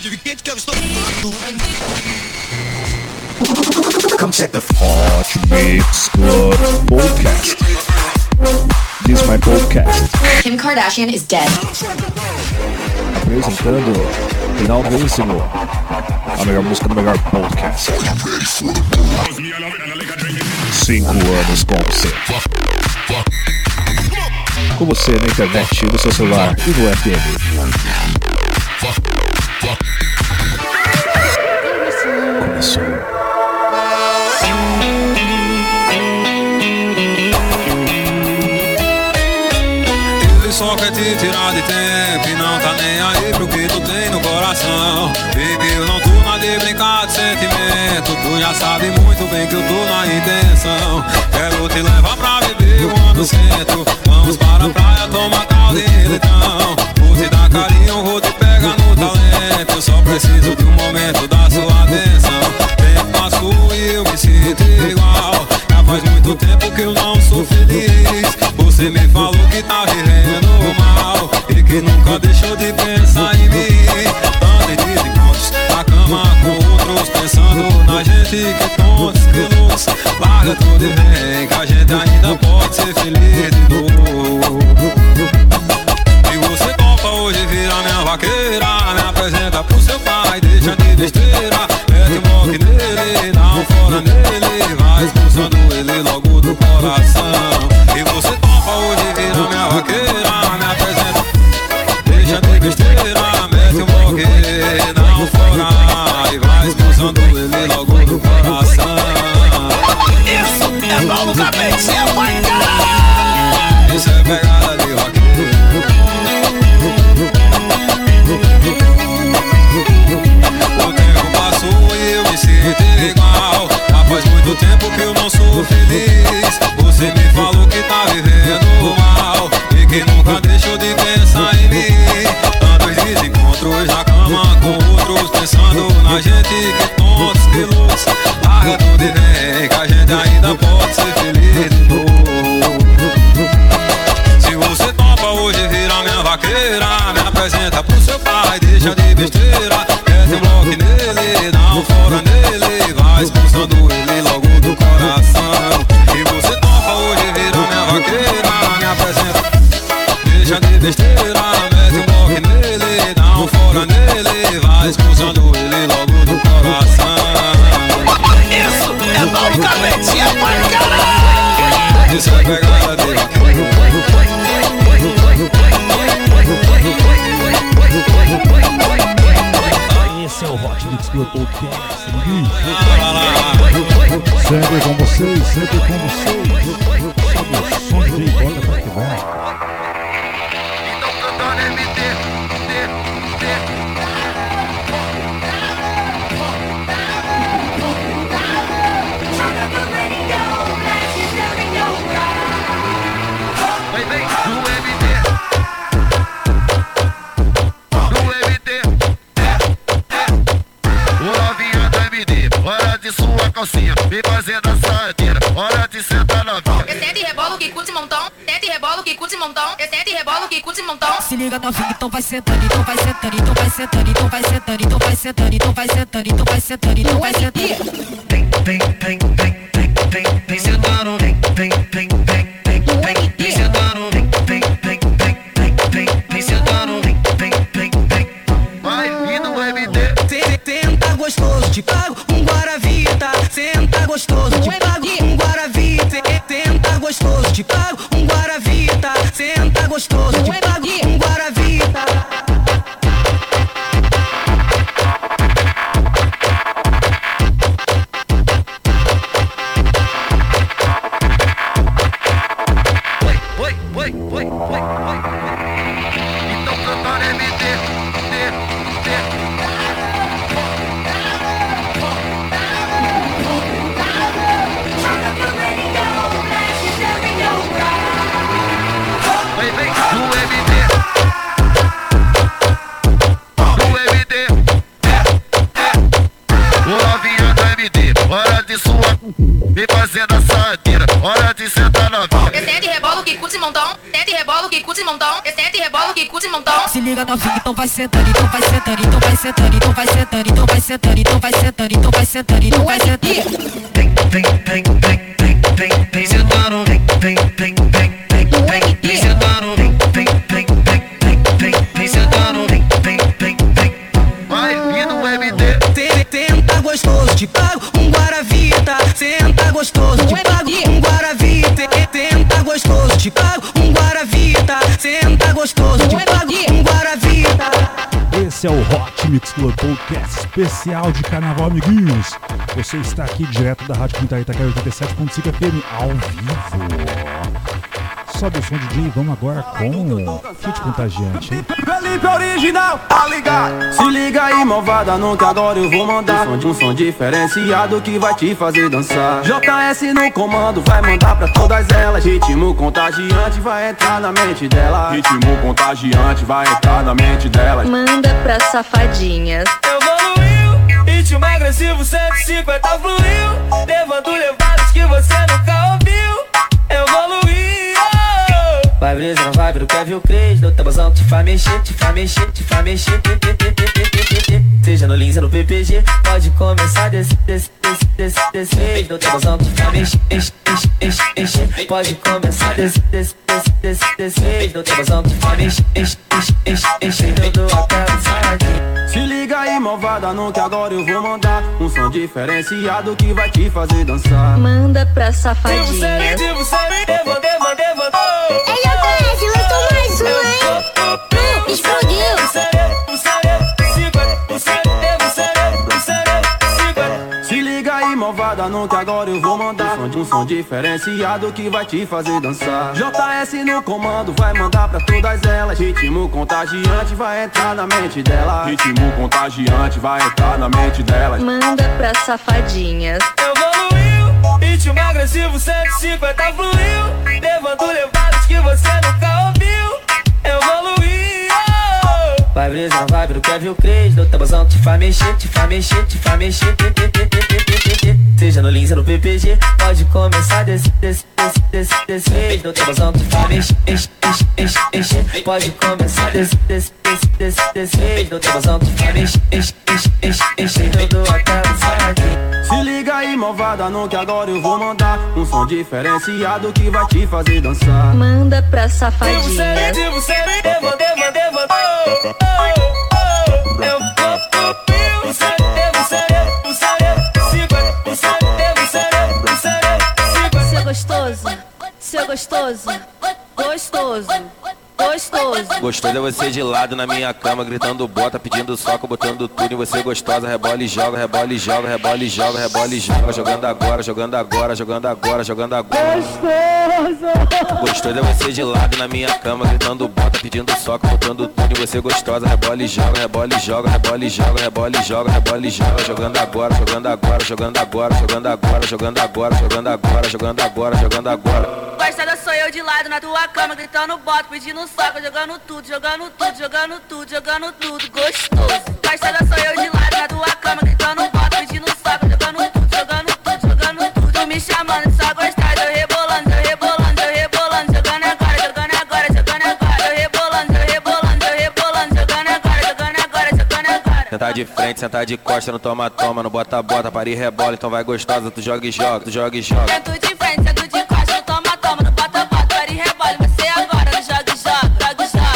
pode vir quente que eu estou. Come check the Hot Mix Club Podcast. This is my podcast. Kim Kardashian is dead. Apresentando finalmente a melhor música do melhor podcast. Cinco anos com você. Com você na internet, no seu celular e no FM. Começou. Ele só quer te tirar de tempo e não tá nem aí pro que tu tem no coração. Baby, eu não tô na de brincar de sentimento. Tu já sabe muito bem que eu tô na intenção. Quero te levar pra beber um ano centro. Vamos para a praia tomar caldo e. Vou te dar carinho, vou te pegar no talento. Eu só preciso de um momento da sua atenção. Tempo passou e eu me sinto igual. Já faz muito tempo que eu não sou feliz. Você me falou que tá vivendo mal E que nunca deixou de pensar em mim Anda de encontros na cama com outros Pensando na gente que tontos, que loucos Larga tudo vem que a gente ainda pode ser feliz de novo Topa hoje virar minha vaqueira Me apresenta pro seu pai, deixa de besteira Mete um bloco nele, dá um fora nele Vai expulsando ele logo do coração calcinha. Vem fazendo a sadeira, hora de sentar novinha. Descendo e rebolo que curte montão. Desce e rebolo que curte montão. Descendo e rebolo que curte montão. Se liga novinho, então vai sentando, então vai sentando, então vai sentando, então vai sentando, então vai sentando, então vai sentando, então vai sentando, então vai sentando. Vem, vem, vem, liga novinha, então vai sentando, então vai sentando, então vai sentando, então vai sentando, então vai sentando, então vai sentando, então vai sentando, então vai sentando. Vem, Mix Club Podcast especial de carnaval, amiguinhos. Você está aqui direto da Rádio Quinta Itaquera 87.5 FM ao vivo. Sobe o som DJ e vamos agora com Fit Contagiante, hein? Felipe original, tá ligado? Se liga aí, malvada, não que agora eu vou mandar. Um som, um som diferenciado que vai te fazer dançar. JS no comando, vai mandar pra todas elas. Ritmo contagiante vai entrar na mente dela Ritmo contagiante vai entrar na mente delas. Manda pra safadinhas. Evoluiu, ritmo agressivo 150 fluiu. Levando levadas que você nunca ouviu. Evoluiu brisa na vibe do Kevin Cres No tabuzão te faz mexer, te faz mexer, te faz mexer Seja no Lins ou no PPG Pode começar desse, desse, desse, desse, desse. No tabuzão te faz mexer, enche, enche, enche Pode começar desse, desse, desse, desse, desse. No tabuzão te faz mexer, enche, enche, enche Tudo até o saque Se liga aí, malvada, não que agora eu vou mandar um som diferenciado que vai te fazer dançar. Manda pra Você, safadinhas. você, devo, devo, devo Aí eu conheço, lançou mais uma, hein? Explodiu. Se liga aí, malvada, não que agora eu vou mandar. Um som, um som diferenciado que vai te fazer dançar. JS no comando, vai mandar pra todas elas. Ritmo contagiante vai entrar na mente dela Ritmo contagiante vai entrar na mente delas. Manda pra safadinhas. Evoluiu, ritmo agressivo 150 fluiu. Levando levadas que você nunca ouviu. Evoluiu Vai brisa na vibe do Kevin Cres No tabuzão te faz mexer, te faz mexer, te faz mexer. Seja no Lins ou no PPG Pode começar desse, desse, desse, desse, desse. No tabuzão te faz mexer, enche, enche, enche, enche Pode começar desse, desse, desse, desse, desse. No tabuzão te faz mexer, enche, enche, enche, enche Tudo até o saque Se liga aí, malvada, não que agora eu vou mandar. Um som diferenciado que vai te fazer dançar. Manda pra safadinhas. Devo, devo, devo, devo Seu gostoso, seu gostoso, gostoso, gostoso. Gostoso é você de lado na minha cama, gritando bota, pedindo soco, botando tudo em você gostosa. Rebola e joga, rebola e joga, rebola e joga, rebola e joga. Jogando agora, jogando agora, jogando agora, jogando agora. Gostoso é você de lado na minha cama, gritando bota, pedindo soco, botando tudo em você gostosa. Rebola e joga, rebola e joga, rebola e joga, rebola e joga, rebola e joga. Jogando agora, jogando agora, jogando agora, jogando agora, jogando agora, jogando agora, jogando agora, jogando agora. Eu de lado na tua cama, gritando bota, pedindo soco, jogando tudo, jogando tudo, jogando tudo, jogando tudo, gostoso. Gostada sou eu de lado na tua cama, gritando bota, pedindo soco, jogando tudo, jogando tudo, jogando tudo. Tu me chamando, só gostada, eu rebolando, eu rebolando, eu rebolando, jogando agora, jogando agora, jogando agora, eu rebolando, eu rebolando, eu rebolando, jogando agora, jogando agora, jogando agora. Sentar de frente, sentar de costa, no toma, toma, no bota, bota, para e rebola, então vai gostosa, tu joga e joga, tu joga e joga. Sento de frente,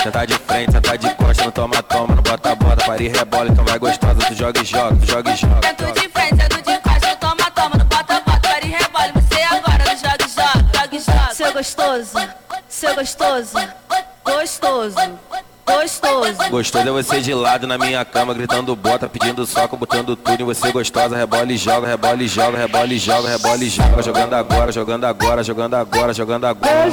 Sentar de frente, sentar de costa, no toma, toma, no bota, bota, para e rebola, então vai gostosa, tu joga e joga, tu joga e joga. Sento de frente, sento de costa, toma, toma, no bota, bota, para e rebole, você agora, no joga, joga, joga, joga. Seu gostoso, seu gostoso, gostoso, gostoso. Gostoso é você de lado na minha cama, gritando bota, pedindo soco, botando tudo em você gostosa. Rebola e joga, rebola e joga, rebola e joga, rebola e joga. Jogando agora, jogando agora, jogando agora, jogando agora.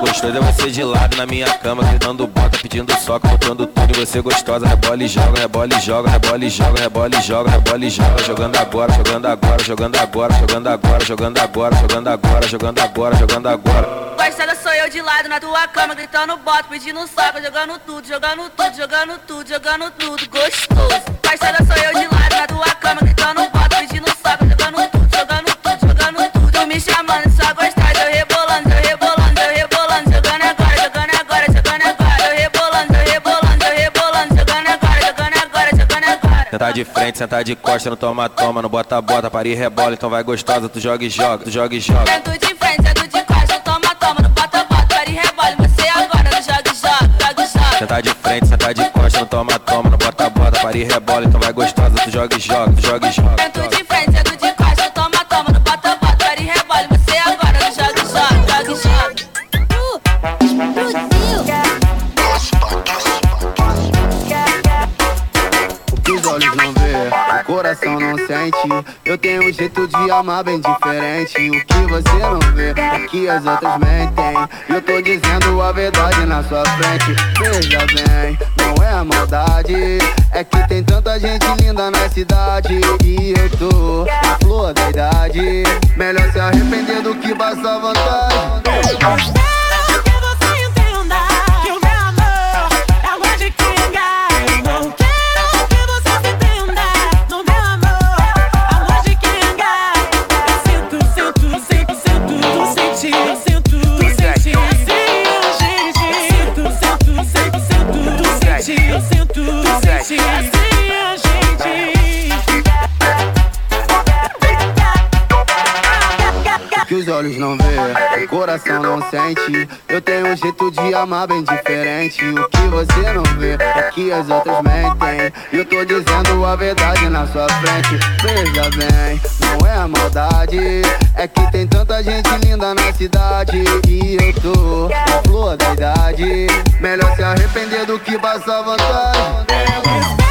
Gostoso é você de lado na minha cama, gritando bota, pedindo soco, botando tudo em você gostosa. Rebola e joga, rebola e joga, rebola e joga, rebola e joga, rebola e joga. Jogando agora, jogando agora, jogando agora, jogando agora, jogando agora, jogando agora, jogando agora, jogando agora eu de lado na tua cama, gritando bota, pedindo saco, jogando tudo, jogando tudo, jogando tudo, jogando tudo, gostoso. Parceira, sou eu de lado na tua cama, gritando bota, pedindo saco, jogando tudo, jogando tudo, jogando tudo, tu me chamando, só gostar, eu rebolando, eu rebolando, eu rebolando, jogando agora, jogando agora, jogando agora, eu rebolando, eu rebolando, eu rebolando, jogando agora, jogando agora, jogando agora. Sentar de frente, sentar de costa, não toma, toma, não bota, bota, para e rebola, então vai gostosa, tu joga e joga, tu joga e joga. Sento de frente, sento de Senta de frente, senta de costa, não toma, toma, não bota, bota. Pare e rebola, então vai gostosa. Tu joga e joga, tu joga e joga. sente. Eu tenho um jeito de amar bem diferente. O que você não vê é que as outras mentem. Eu tô dizendo a verdade na sua frente. Veja bem, não é maldade. É que tem tanta gente linda na cidade. E eu tô na flor da idade. Melhor se arrepender do que passar vontade. olhos não vê, o coração não sente. Eu tenho um jeito de amar bem diferente. O que você não vê é que as outras mentem. Eu tô dizendo a verdade na sua frente. Veja bem, não é a maldade. É que tem tanta gente linda na cidade. E eu tô na flor da idade. Melhor se arrepender do que passar vantagem.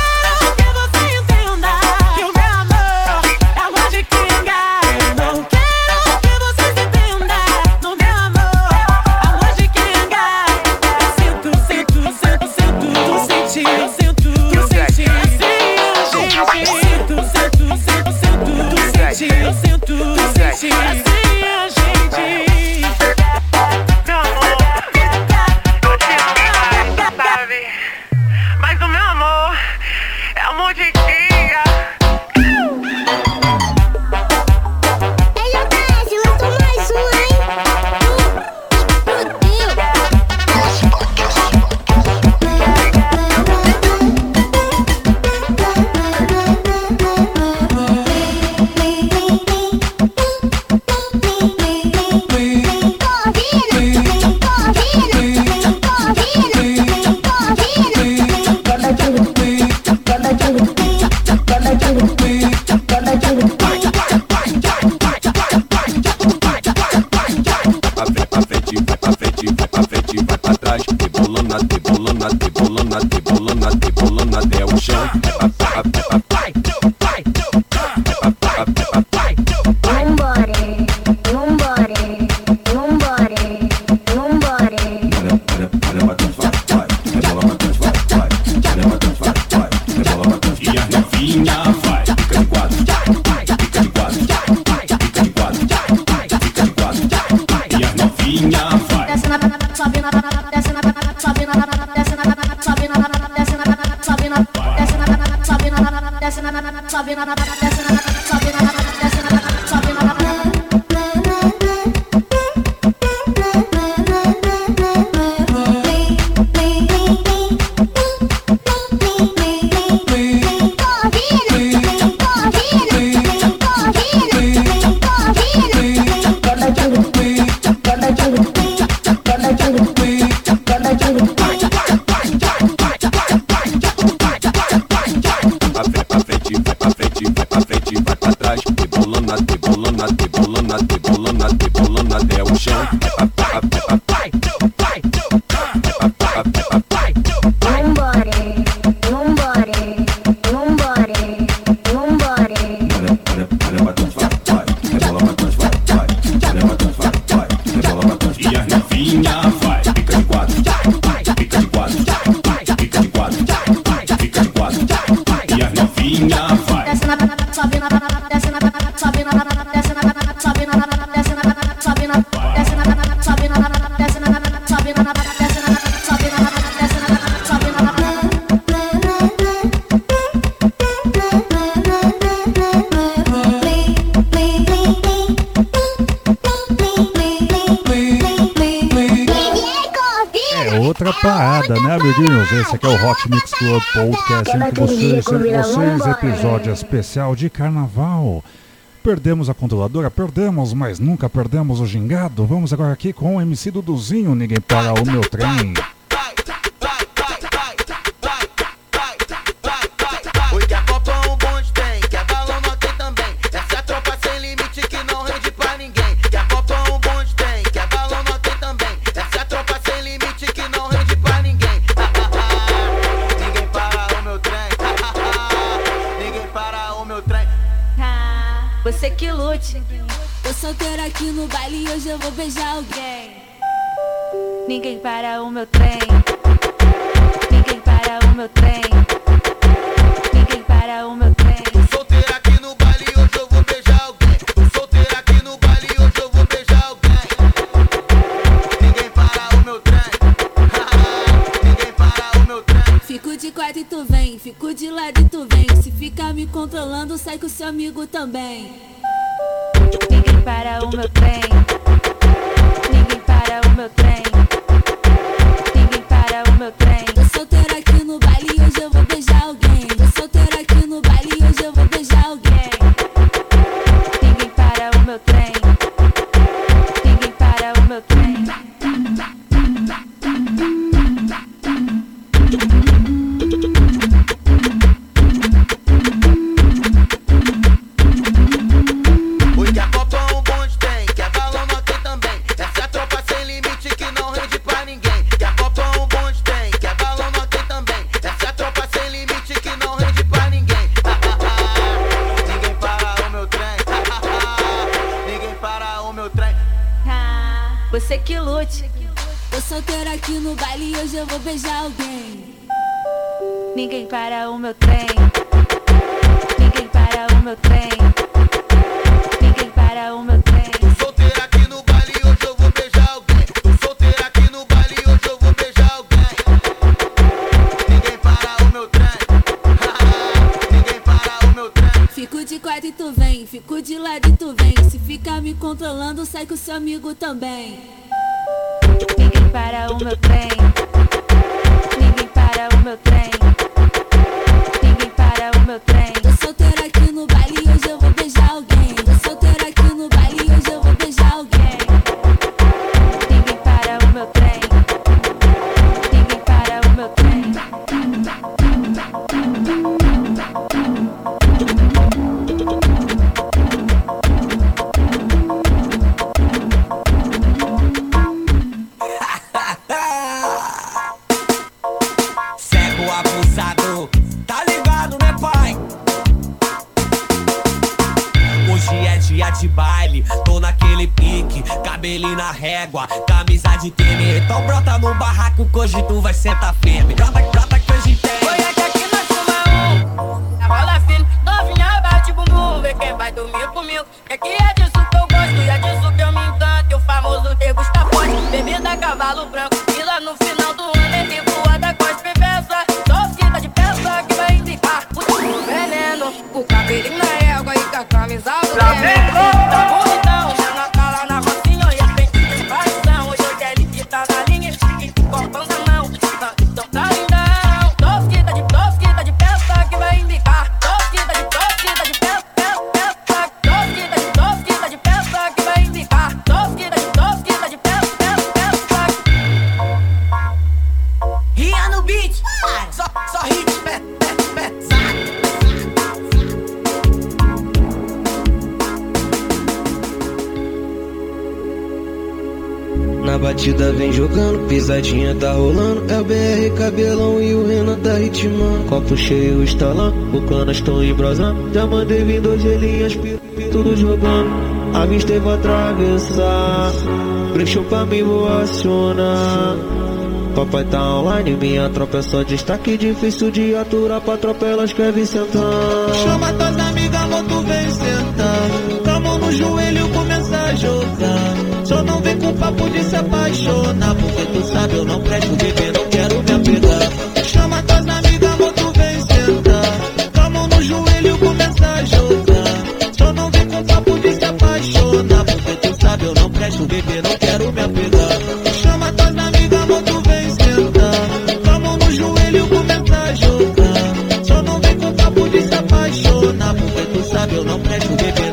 Club Podcast entre vocês, episódio especial de carnaval. Perdemos a controladora? Perdemos, mas nunca perdemos o gingado. Vamos agora aqui com o MC Duduzinho, ninguém para o meu trem. Que lute. Tô solteira aqui no baile e hoje eu vou beijar alguém. Ninguém para o meu trem. Ninguém para o meu trem. Ninguém para o meu trem. Solteira aqui no baile hoje eu vou beijar alguém. Tô solteira aqui no baile hoje eu vou beijar alguém. Ninguém para o meu trem. Ninguém para o meu trem. Fico de quatro e tu vem, fico de lado e tu vem. Se ficar me controlando, sai com seu amigo também. Para o meu trem. Sai com seu amigo também. Ninguém para o meu trem. Na batida vem jogando, pisadinha tá rolando. É o BR cabelão e o Renan tá ritmando. Copo cheio estalando, o canas tão embrasando. Já mandei vir dois gelinhas, tudo jogando. A vista vai atravessar, brechou pra mim, vou acionar. Papai tá online, minha tropa é só destaque. Difícil de aturar pra tropa, ela escreve sentando. Chama tuas amigas, amor, tu vem sentar. Com a mão no joelho, começa a jogar muito papo de se apaixonar. Porque tu sabe, eu não presto bebê não quero me apegar. Chama tuas amigas, amor, tu vem sentar. Com a mão no joelho, começa a jogar. Só não vem com papo de se apaixonar. Porque tu sabe, eu não presto bebê não quero me apegar. Chama tuas amigas, amor, tu vem sentar. Com a mão no joelho, começa a jogar. Só não vem com papo de se apaixonar. Porque tu sabe, eu não presto bebê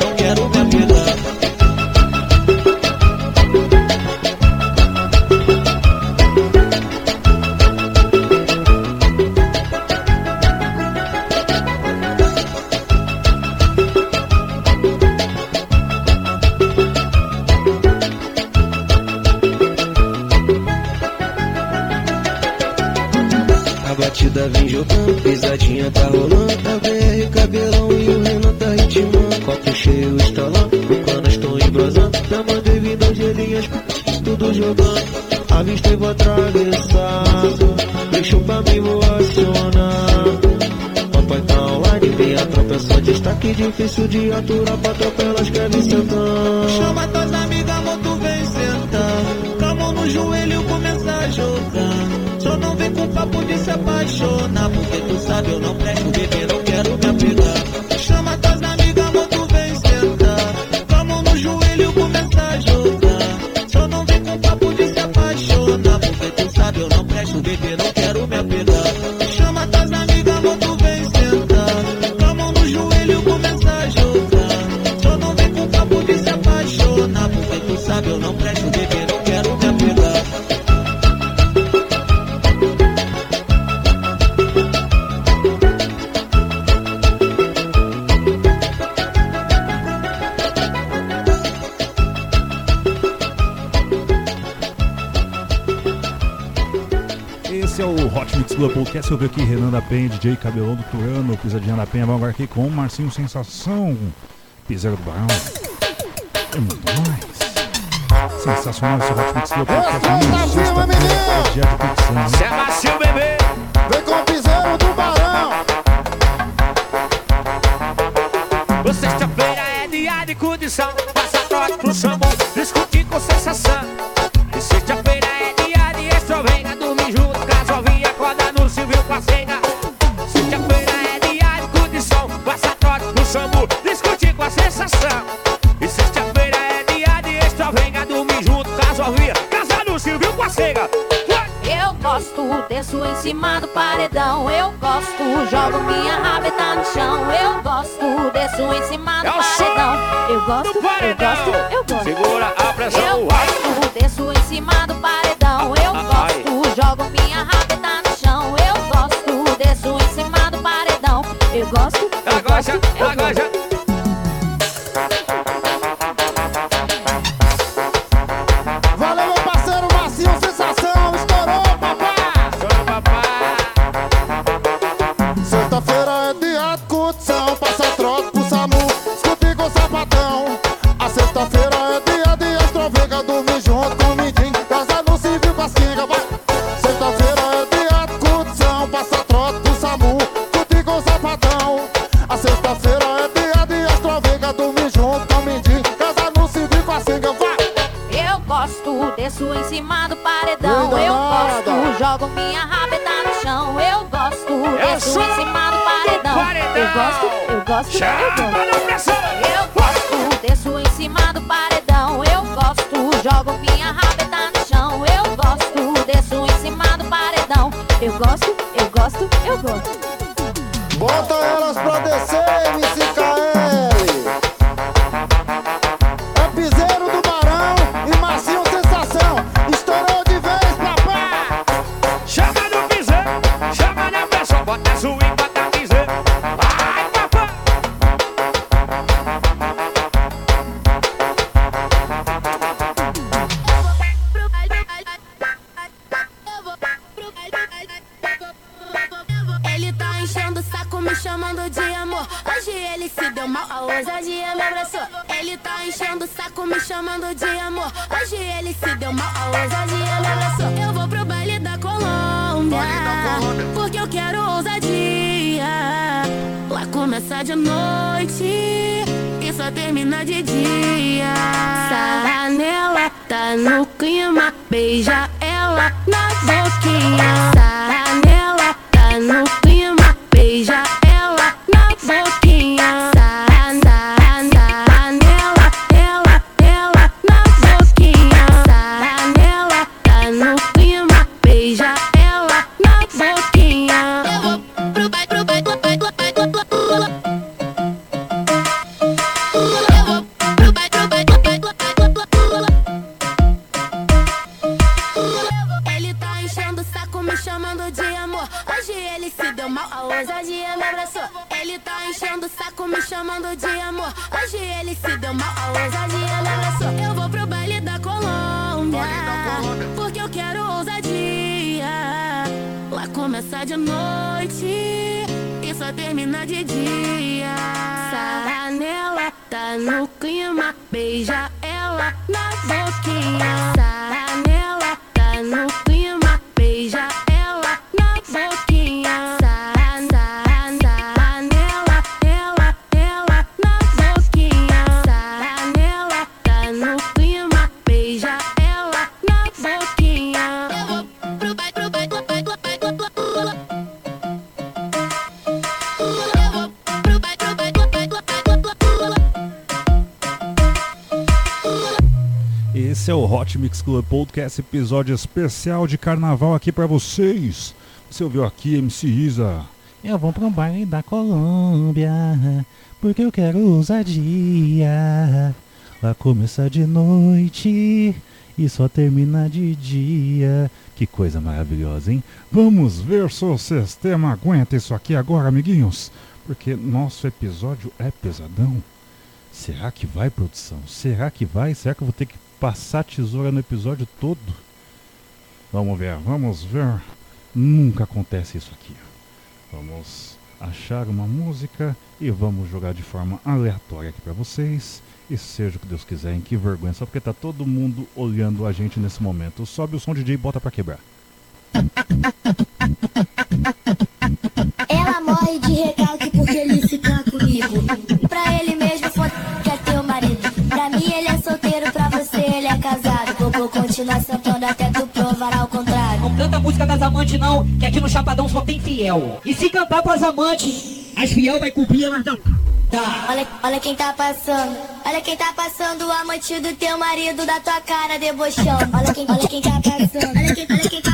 Copo cheio, estalando, o canas tão embrasando. Já mandei vir das gelinhas, tudo jogando. Avistei vou atravessar, deixou pra mim vou acionar. Papai tá online, vem a tropa, é só destaque difícil de aturar. Pra tropa querem sentar. Chama tuas amigas, amor, tu vem sentar. Com a mão no joelho, começa a jogar. Só não vem com papo de se apaixonar. Porque tu sabe, eu não presto, bebê, bebê, não quero me apegar. Chama tuas amigas, amor, tu vem sentar. Com a mão no joelho, começa a jogar. Só não vem com papo de se apaixonar. Porque tu sabe, eu não presto, bebê, Vi aqui Renan da Penha, DJ Cabelão do Turano, Pisadinha da Penha. Vamos agora aqui com o Marcinho Sensação, Piseiro do Barão. É muito mais. Sensacional esse Hot Mix Club Sexta-feira é macio, bebê. Vem com o piseiro do barão. Sexta-feira é dia de condição. Paredão. Eu gosto, jogo minha rabeta no chão. Eu gosto, desço em cima do É paredão. Eu gosto, eu gosto, eu gosto. Segura a pressão, Eu gosto, desço em cima do paredão. Eu gosto, jogo minha rabeta no chão. Eu gosto, desço em cima do paredão. Eu gosto, gosto, eu gosto, Chama eu gosto. Eu gosto, desço em cima do paredão. Eu gosto, jogo minha rabeta no chão. Eu gosto, desço em cima do paredão. Eu gosto, eu gosto, eu gosto. Bota elas pra descer, MCKL. É piseiro do Barão e Marcinho Sensação. Estourou de vez, papai. Chama no piseiro, chama na pressão. Bota swing, bota começa de noite e só termina de dia. Sarra nela, tá no clima, beija Hot Mix Club Podcast, episódio especial de carnaval aqui para vocês. Você ouviu aqui, MC Isa? Eu vou para um baile da Colômbia, porque eu quero ousadia. Lá começa de noite e só termina de dia. Que coisa maravilhosa, hein? Vamos ver se o sistema aguenta isso aqui agora, amiguinhos. Porque nosso episódio é pesadão. Será que vai, produção? Será que vai? Será que eu vou ter que passar tesoura no episódio todo. Vamos ver, vamos ver. Nunca acontece isso aqui. Vamos achar uma música e vamos jogar de forma aleatória aqui para vocês. E seja o que Deus quiser, em que vergonha, só porque tá todo mundo olhando a gente nesse momento. Sobe o som DJ e bota para quebrar. Ela morre de recalque porque ele fica comigo. Pra ele mesmo continuar sentando até tu provar ao contrário. Não canta música das amantes, não, que aqui no Chapadão só tem fiel. E se cantar pras amantes, as fiel vai cumprir elas não. Tá. Olha, olha quem tá passando, olha quem tá passando, o amante do teu marido da tua cara, debochão. Olha quem, olha quem tá passando, olha quem, olha quem tá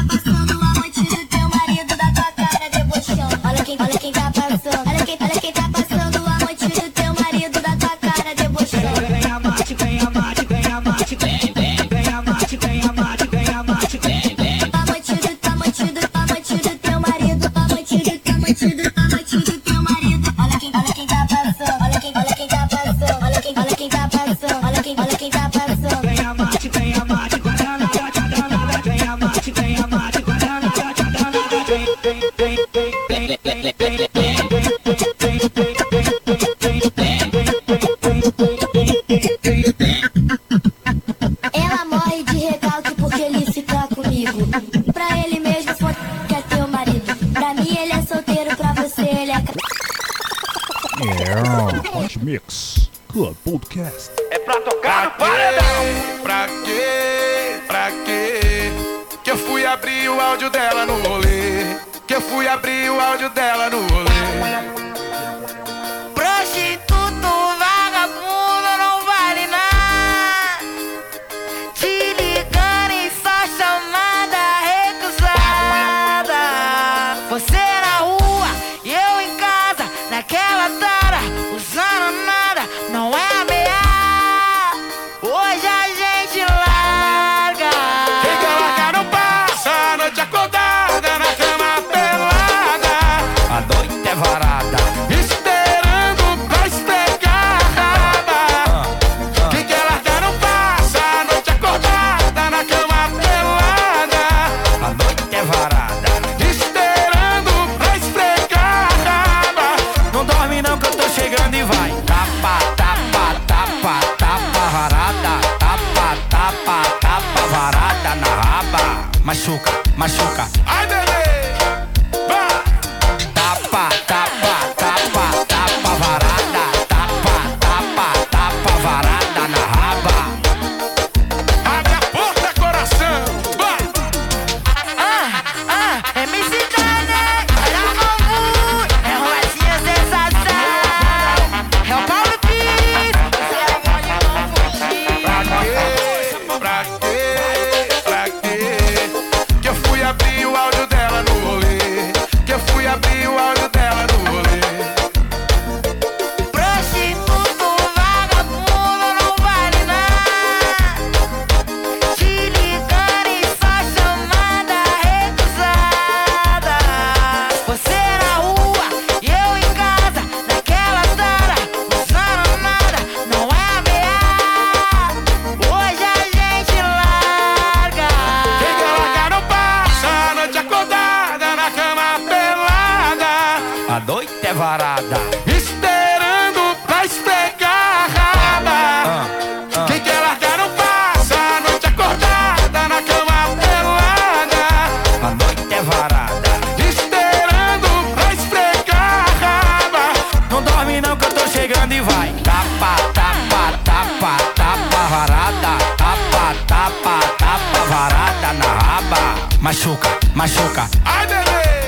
Tapa, tapa, varada na raba. Machuca, machuca. Ai, bebê.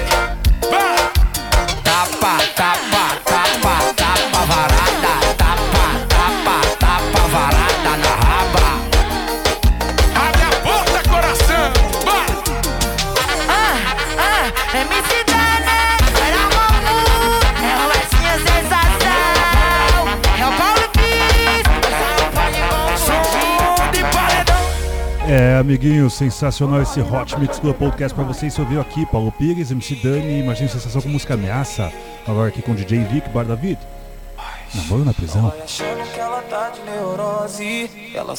É, amiguinho, sensacional esse Hot Mix Club Podcast pra vocês. Você ouviu aqui Paulo Pires, MC Dani, Imagina Sensação com música Ameaça. Agora aqui com DJ Vic, Bar David. Namoro na prisão. Ela tá neurose. Ela.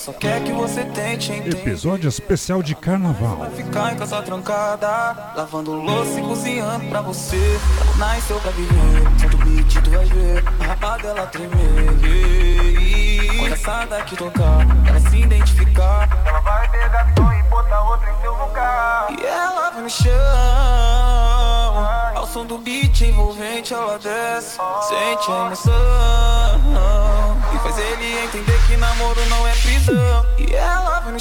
Episódio especial de carnaval. Vai ficar em casa trancada, lavando louça e cozinhando pra você. Ela nasceu pra viver, beat tu vai ver. A raba dela tremer. Quando essa daqui tocar, ela se identificar. Ela vai pegar som e botar outra em seu lugar. E ela no chão, ao som do beat envolvente ela desce. Sente a emoção e faz ele entender que namoro não é prisão. E ela vai no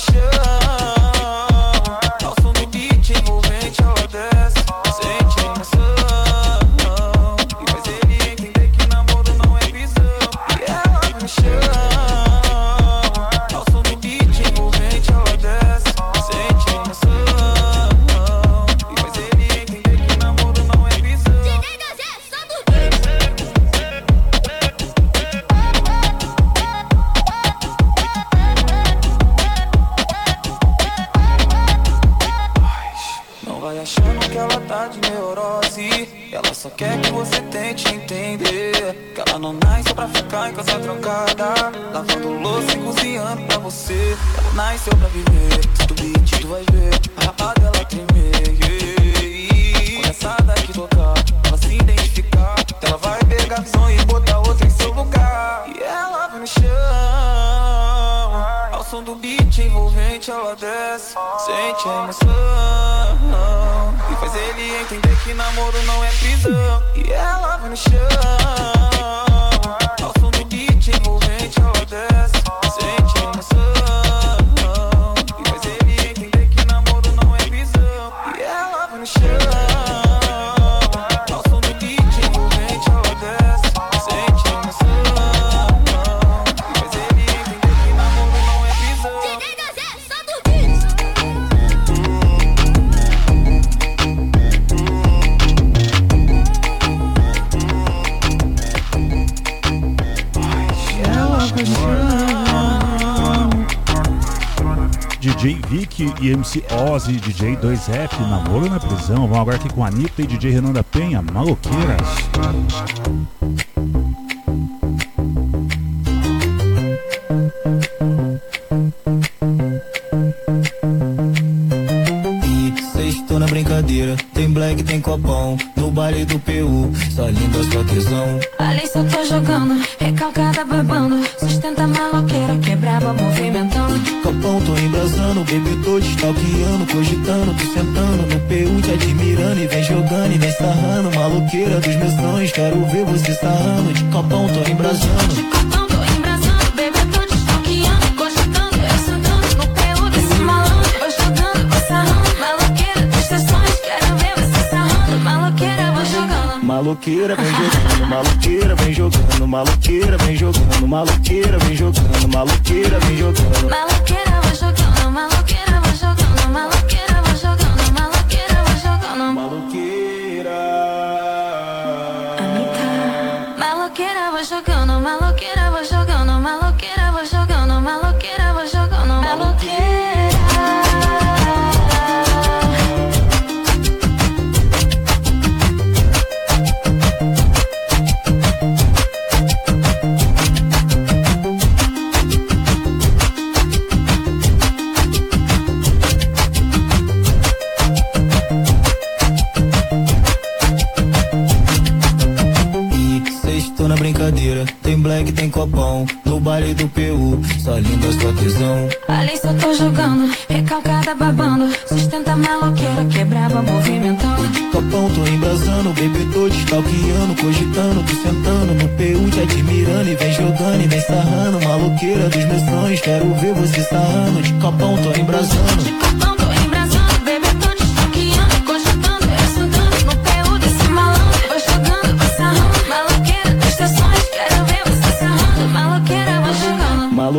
só quer que você tente entender. Que ela não nasceu pra ficar em casa trancada. Lavando louça e cozinhando pra você. Ela nasceu pra viver. Se tu beat, tu vai ver. A raba dela tremer. Quando essa daqui tocar, ela se identificar. Ela vai pegar visão e botar outra em seu lugar. E ela vai no chão. Ao som do beat envolvente ela desce Sente a emoção que namoro não é prisão. E ela vai no chão e MC Ozzy, DJ 2F, namoro na prisão. Vamos agora aqui com a Anitta e DJ Renan da Penha, maloqueiras. E sextou na brincadeira, tem black, tem copão No baile do PU, só linda sua tesão Ali só tô jogando, recalcada babando. Sustenta a maloqueira, quebrava movimentando. Copão tô embrasando, bebê tô te stalkeando Cogitando, tô sentando no PU te admirando E vem jogando e vem sarrando Maloqueira dos meus sonhos, quero ver você sarrando De copão tô embrasando Copão tô Maloqueira vem jogando, maloqueira vem jogando Maloqueira vem jogando, maloqueira vem jogando Maloqueira vem jogando. Maloqueira,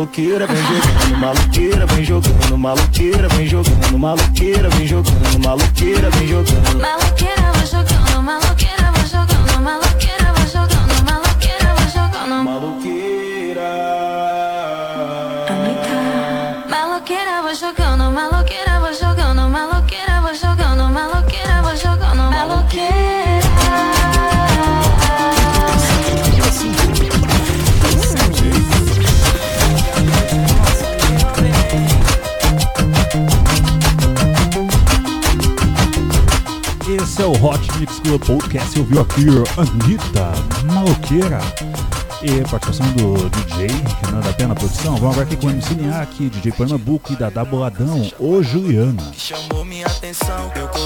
jogando. Maloqueira vem jogando, maloqueira vem jogando, maloqueira vem jogando, maloqueira vem jogando, maloqueira vem jogando. Maloqueira, vou jogando, maloqueira, vou jogando, maloqueira, vou jogando, maloqueira, vou jogando. Maloqueira. É o Hot Mix Club Podcast. Eu vi aqui Anitta Maloqueira. E participação do DJ Renan da Pena Produção. Vamos agora aqui com o MC Niak, DJ Pernambuco e Dadá Boladão, ô Juliana.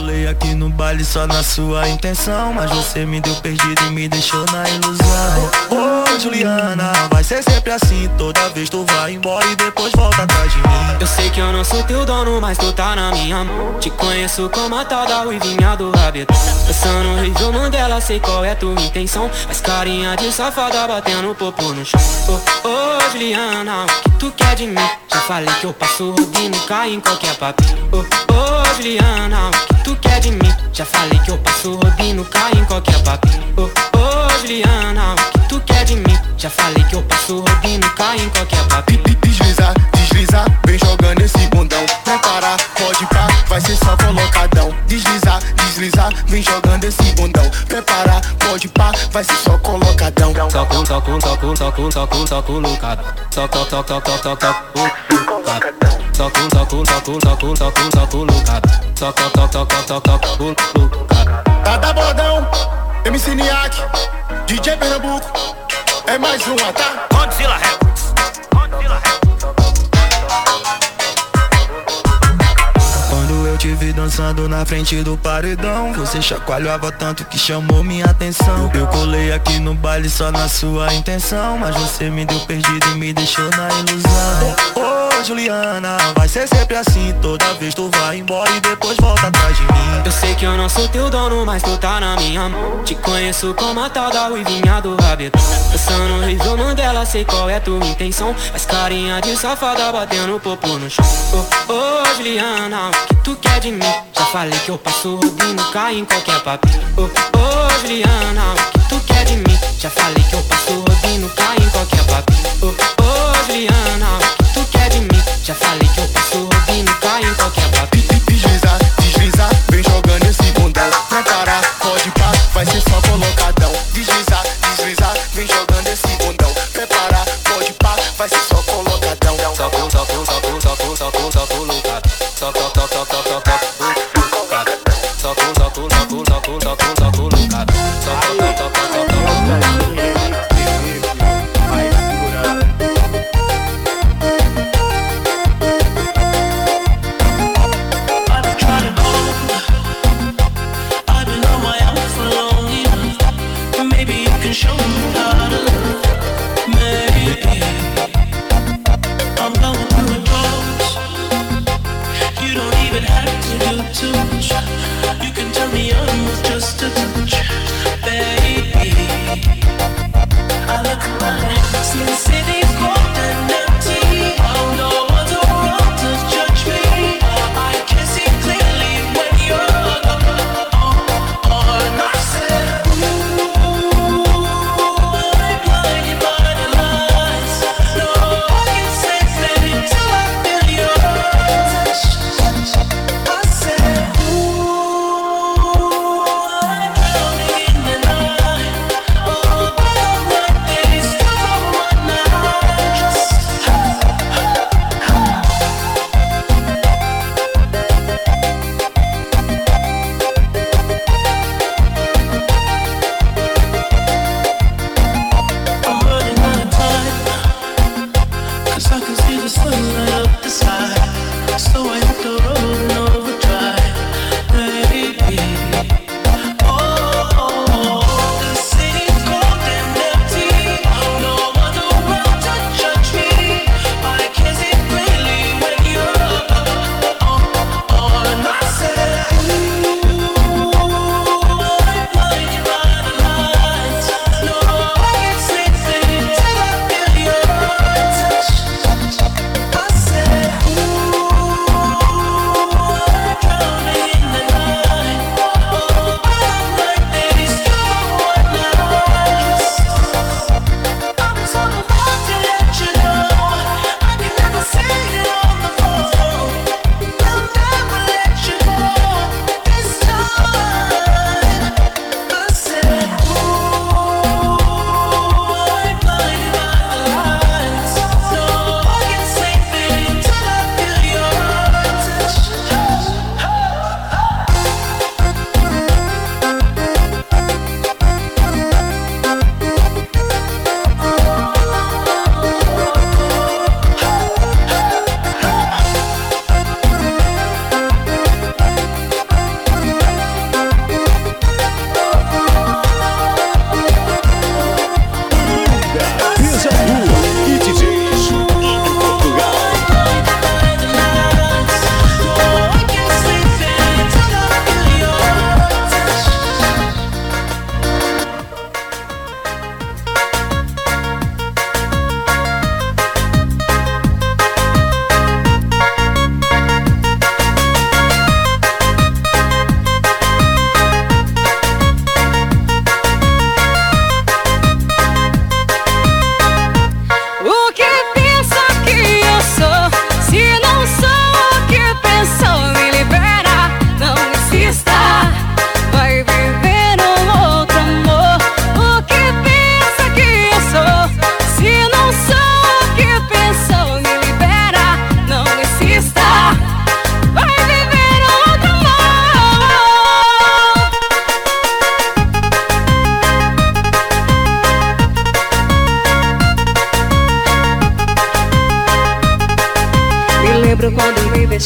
Colei aqui no baile só na sua intenção. Mas você me deu perdido e me deixou na ilusão. Ô Juliana, vai ser sempre assim. Toda vez tu vai embora e depois volta atrás de mim. Eu sei que eu não sou teu dono, mas tu tá na minha mão Te conheço como a tal da ruivinha do rabetão Dançando o Rio Mandela, sei qual é tua intenção Mas carinha de safada batendo popô no chão Ô, ô, Juliana, o que tu quer de mim? Já falei que eu passo roubinho, cai em qualquer papinho Ô, ô, Juliana, o que tu quer de mim? Já falei que eu passo roubinho, cai em qualquer papinho Ô, ô, Juliana, o que tu quer de mim? Já falei que eu passo roubinho, cai em qualquer papinho Deslizar, deslizar, vem jogando esse bundão. Prepara, pode pá, vai ser só colocadão. Deslizar, deslizar, vem jogando esse bundão. Prepara, pode pá, vai ser só colocadão. Toco, toco, toco, toco, toco, toco, lucado. Toco, toco, toco, toco, toco, lucado. Toco, toco, toco, toco, toco, toco, lucado. Toco, toco, toco, toco, toco, lucado. Tá bodão, MC Niak, DJ Pernambuco. É mais uma, tá? Godzilla Records. Godzilla Records. Te dançando na frente do paredão. Você chacoalhava tanto que chamou minha atenção. Eu colei aqui no baile só na sua intenção. Mas você me deu perdido e me deixou na ilusão. Ô Juliana, vai ser sempre assim. Toda vez tu vai embora e depois volta atrás de mim. Eu sei que eu não sou teu dono, mas tu tá na minha mão. Te conheço como a tal da ruivinha do rabetão Dançando Rio Mandela, sei qual é tua intenção. Mas carinha de safada batendo popô no chão. Ô, ô Juliana, o que tu quer de mim? Já falei que eu passo roubinho, cai em qualquer papinho Ô, ô Juliana, o que tu quer de mim? Já falei que eu passo roubinho, cai em qualquer papinho Ô, ô Juliana, o que tu quer de mim? Já falei que eu passo roubinho, cai em qualquer papinho Deslizar, deslizar, vem jogando esse bundão. Prepara, pode pá, vai ser só colocadão. Deslizar, lucado. Toco, toco, toco, toco,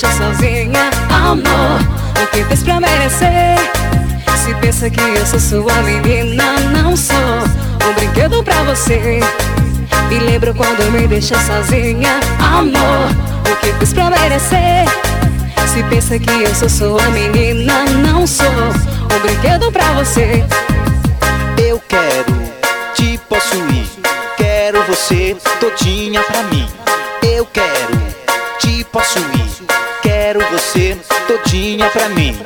deixa sozinha, amor. O que fez pra merecer? Se pensa que eu sou sua menina, não sou um brinquedo pra você. Me lembro quando me deixa sozinha, amor. O que fiz pra merecer? Se pensa que eu sou sua menina, não sou um brinquedo pra você. Eu quero te possuir, quero você todinha pra mim. Eu quero te possuir, você todinha pra mim.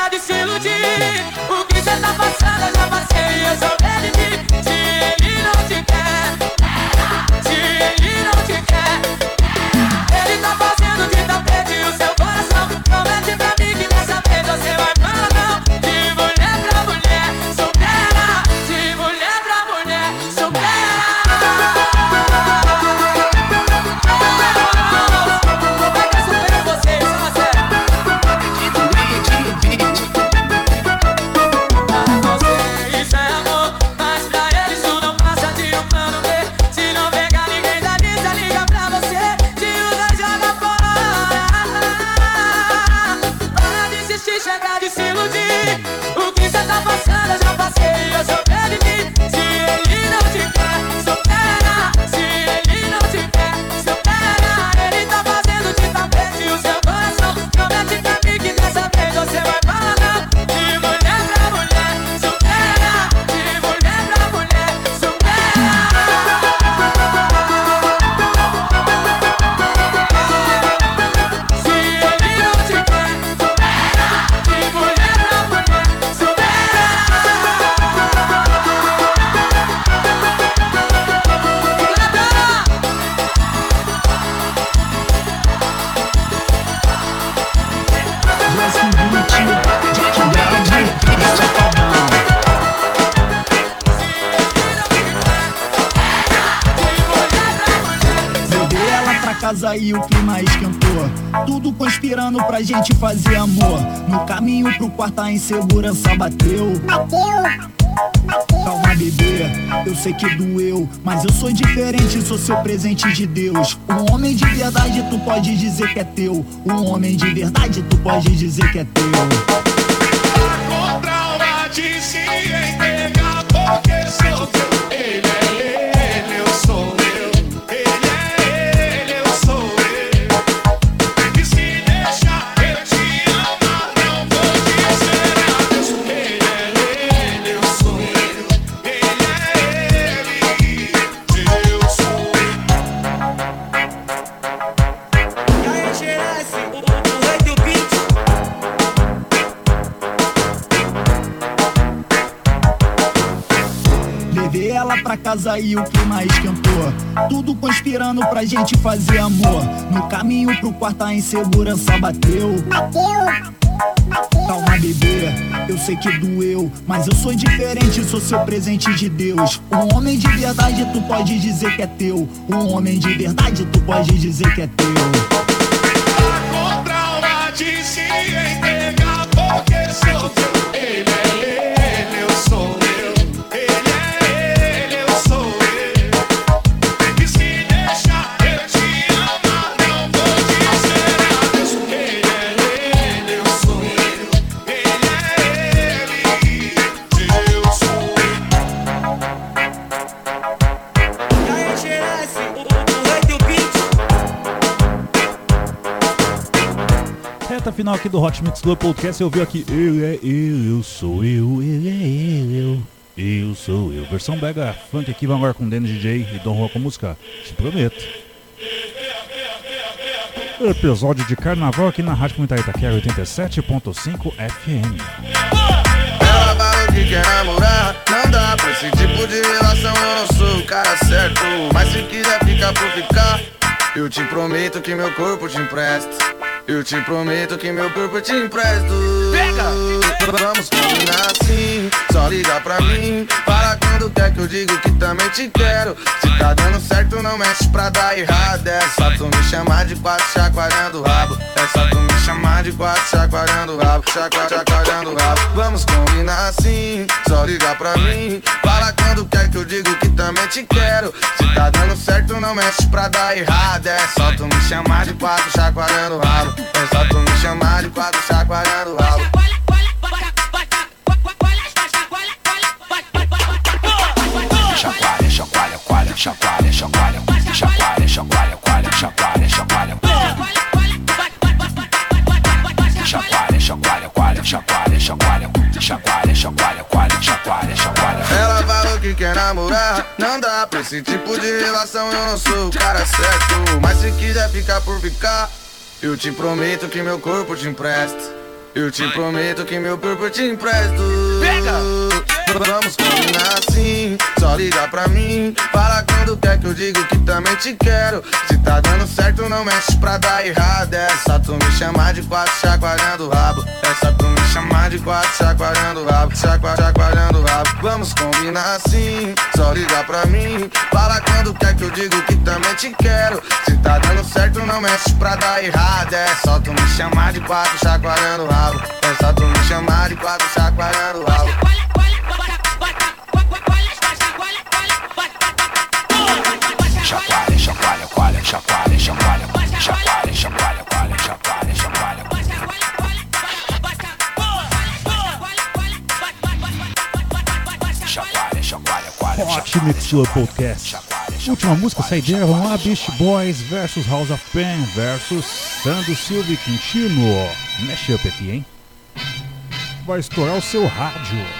Chega de se iludir. O que cê tá passando, já passei, eu sou Tudo conspirando pra gente fazer amor. No caminho pro quarto a insegurança bateu. Calma, bebê, eu sei que doeu, mas eu sou diferente, sou seu presente de Deus. Um homem de verdade, tu pode dizer que é teu. Um homem de verdade, tu pode dizer que é teu. Trauma de se entregar porque sou teu. Casa e o clima esquentou. Tudo conspirando pra gente fazer amor. No caminho pro quarto a insegurança bateu. Calma, bebê, eu sei que doeu, mas eu sou diferente, sou seu presente de Deus. Um homem de verdade, tu pode dizer que é teu. Um homem de verdade, tu pode dizer que é teu. Final aqui do Hot Mix Club Podcast, você ouviu aqui Eu é eu, eu sou eu, ele é eu, eu, eu sou eu. Versão Bega Funk aqui, vamos agora com Danny DJ e Dom Juan com música. Te prometo. Episódio de carnaval aqui na Rádio Comunitária Itaquera 87.5 FM. Ela quer namorar, não dá pra esse tipo de relação. Eu não sou o cara certo, mas se quiser ficar por ficar, eu te prometo que meu corpo te empresta. Eu te prometo que meu corpo te empresto. Pega! Vamos combinar assim, só liga pra mim. Fala quando quer que eu digo que também te quero. Se tá dando certo, não mexe pra dar errado. É só tu me chamar de quatro chacoalhando o rabo. É só tu me chamar de quatro chacoalhando o rabo. Chacoalhando o rabo. Vamos combinar assim, só liga pra mim. Fala quando quer que eu digo que também te quero. Se tá dando certo, não mexe pra dar errado. É só tu me chamar de quatro chacoalhando o rabo. É só tu me chamar de quatro chacoalhando o rabo. Chacoalha, coalha, chacoalha, chacoalha, chacoalha, chacoalha, coalha, chacoalha, chacoalha. Chacoalha, chacoalha, coalha, chacoalha, chacoalha, chacoalha, chacoalha, coalha, chacoalha, chacoalha. Ela falou que quer namorar, não dá pra esse tipo de relação. Eu não sou o cara certo, mas se quiser ficar por ficar, eu te prometo que meu corpo te empresta. Eu te prometo que meu corpo te empresto. Pega! Vamos combinar assim, só liga pra mim. Fala quando quer que eu digo que também te quero. Se tá dando certo, não mexe pra dar errado. É só tu me chamar de quatro chacoalhando o rabo. É só tu me chamar de quatro chacoalhando o rabo. Chacoalhando o rabo. Vamos combinar assim, só liga pra mim. Fala quando quer que eu digo que também te quero. Se tá dando certo, não mexe pra dar errado. É só tu me chamar de quatro chacoalhando o rabo. É só tu me chamar de quatro chacoalhando o rabo. Chacoalha, coalha, chacoalha, chacoalha, chacoalha, chacoalha, coalha, chacoalha, chacoalha. Chacoalha, chacoalha, coalha, Hot Mix Club Podcast. Última música, saideira, vamos lá, Beast Boys versus House of Pain versus Sandro Silva e Quintino. Mashup aqui, hein? Vai estourar o seu rádio.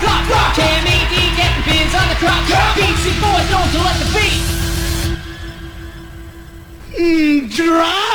clock. clock. KMAD get the pins on the clock. DC boys known to let the beat. Mm, drop.